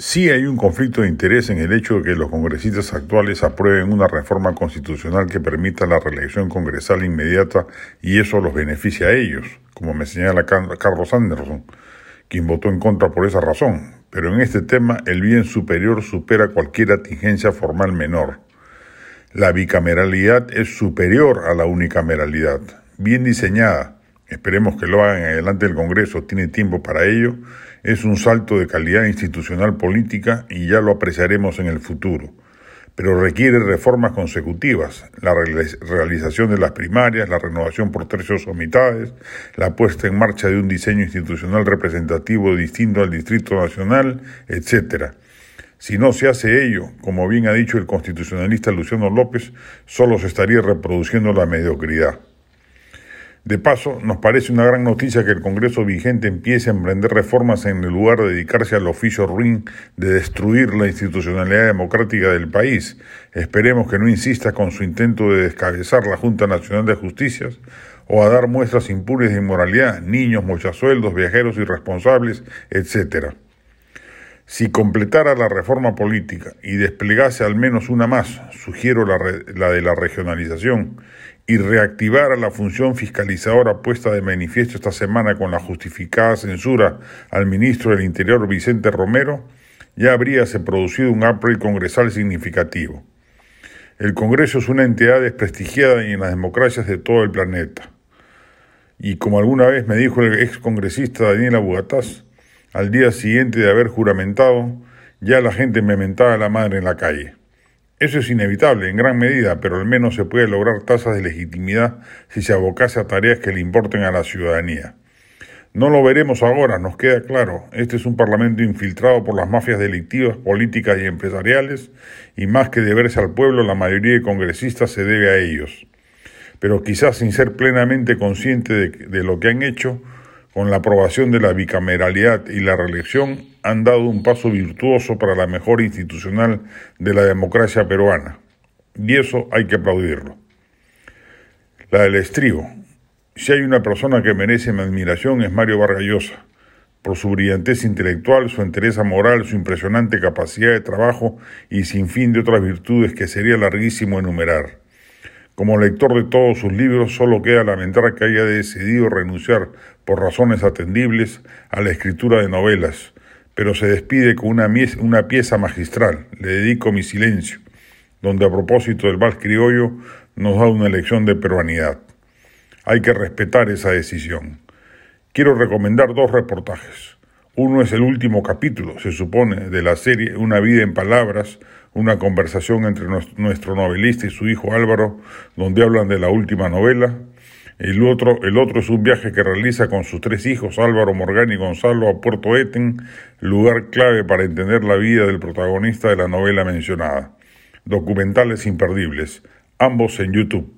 Sí hay un conflicto de interés en el hecho de que los congresistas actuales aprueben una reforma constitucional que permita la reelección congresal inmediata y eso los beneficia a ellos, como me señala Carlos Anderson, quien votó en contra por esa razón. Pero en este tema el bien superior supera cualquier atingencia formal menor. La bicameralidad es superior a la unicameralidad, bien diseñada. Esperemos que lo hagan adelante el Congreso, tiene tiempo para ello es un salto de calidad institucional política y ya lo apreciaremos en el futuro, pero requiere reformas consecutivas, la realización de las primarias, la renovación por tercios o mitades, la puesta en marcha de un diseño institucional representativo distinto al Distrito Nacional, etc. Si no se hace ello, como bien ha dicho el constitucionalista Luciano López, solo se estaría reproduciendo la mediocridad. De paso, nos parece una gran noticia que el Congreso vigente empiece a emprender reformas en lugar de dedicarse al oficio ruin de destruir la institucionalidad democrática del país. Esperemos que no insista con su intento de descabezar la Junta Nacional de Justicias o a dar muestras impunes de inmoralidad, niños, mochasueldos, viajeros irresponsables, etc. Si completara la reforma política y desplegase al menos una más, sugiero la de la regionalización, y reactivara la función fiscalizadora puesta de manifiesto esta semana con la justificada censura al ministro del Interior Vicente Romero, ya habríase producido un upgrade congresal significativo. El Congreso es una entidad desprestigiada en las democracias de todo el planeta. Y como alguna vez me dijo el ex congresista Daniel Abugataz, al día siguiente de haber juramentado, ya la gente me mentaba la madre en la calle. Eso es inevitable en gran medida, pero al menos se puede lograr tasas de legitimidad si se abocase a tareas que le importen a la ciudadanía. No lo veremos ahora, nos queda claro. Este es un parlamento infiltrado por las mafias delictivas, políticas y empresariales, y más que deberse al pueblo, la mayoría de congresistas se debe a ellos. Pero quizás sin ser plenamente consciente de, de lo que han hecho, con la aprobación de la bicameralidad y la reelección, han dado un paso virtuoso para la mejora institucional de la democracia peruana. Y eso hay que aplaudirlo. La del estribo. Si hay una persona que merece mi admiración es Mario Vargallosa, por su brillantez intelectual, su entereza moral, su impresionante capacidad de trabajo y sin fin de otras virtudes que sería larguísimo enumerar. Como lector de todos sus libros, solo queda lamentar que haya decidido renunciar, por razones atendibles, a la escritura de novelas, pero se despide con una, pieza magistral, Le dedico mi silencio, donde a propósito del vals criollo nos da una lección de peruanidad. Hay que respetar esa decisión. Quiero recomendar dos reportajes. Uno es el último capítulo, se supone, de la serie Una vida en palabras, una conversación entre nuestro novelista y su hijo Álvaro, donde hablan de la última novela. El otro, el otro es un viaje que realiza con sus tres hijos, Álvaro, Morgán y Gonzalo, a Puerto Eten, lugar clave para entender la vida del protagonista de la novela mencionada. Documentales imperdibles, ambos en YouTube.